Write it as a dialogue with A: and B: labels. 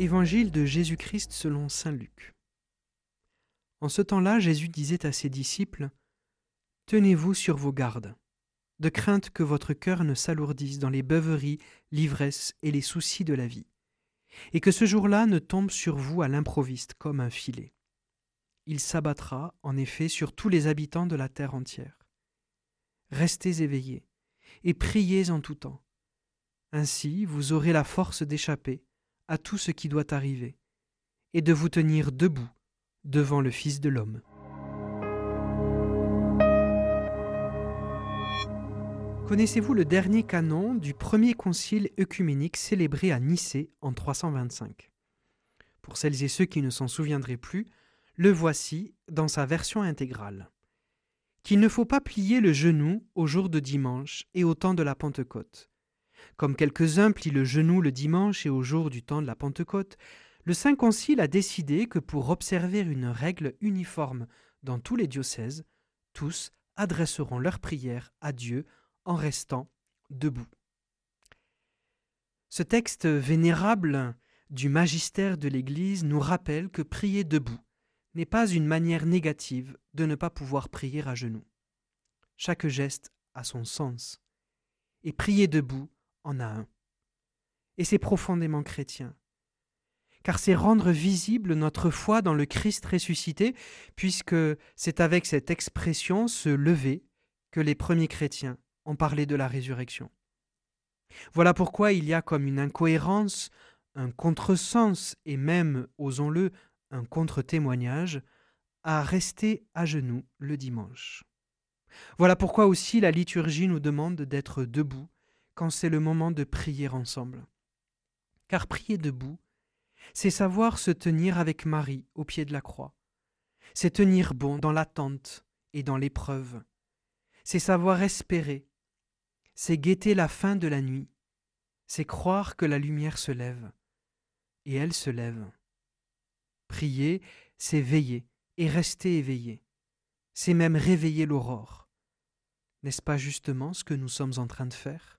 A: Évangile de Jésus-Christ selon Saint Luc. En ce temps-là, Jésus disait à ses disciples, Tenez-vous sur vos gardes, de crainte que votre cœur ne s'alourdisse dans les beuveries, l'ivresse et les soucis de la vie, et que ce jour-là ne tombe sur vous à l'improviste comme un filet. Il s'abattra, en effet, sur tous les habitants de la terre entière. Restez éveillés, et priez en tout temps. Ainsi vous aurez la force d'échapper à tout ce qui doit arriver, et de vous tenir debout devant le Fils de l'homme. Connaissez-vous le dernier canon du premier concile œcuménique célébré à Nicée en 325 Pour celles et ceux qui ne s'en souviendraient plus, le voici dans sa version intégrale. Qu'il ne faut pas plier le genou au jour de dimanche et au temps de la Pentecôte, comme quelques-uns plient le genou le dimanche et au jour du temps de la Pentecôte, le Saint Concile a décidé que pour observer une règle uniforme dans tous les diocèses, tous adresseront leurs prières à Dieu en restant debout. Ce texte vénérable du magistère de l'Église nous rappelle que prier debout n'est pas une manière négative de ne pas pouvoir prier à genoux. Chaque geste a son sens. Et prier debout en a un. Et c'est profondément chrétien. Car c'est rendre visible notre foi dans le Christ ressuscité, puisque c'est avec cette expression se lever que les premiers chrétiens ont parlé de la résurrection. Voilà pourquoi il y a comme une incohérence, un contresens et même, osons-le, un contre-témoignage à rester à genoux le dimanche. Voilà pourquoi aussi la liturgie nous demande d'être debout quand c'est le moment de prier ensemble. Car prier debout, c'est savoir se tenir avec Marie au pied de la croix. C'est tenir bon dans l'attente et dans l'épreuve. C'est savoir espérer. C'est guetter la fin de la nuit. C'est croire que la lumière se lève. Et elle se lève. Prier, c'est veiller et rester éveillé. C'est même réveiller l'aurore. N'est-ce pas justement ce que nous sommes en train de faire?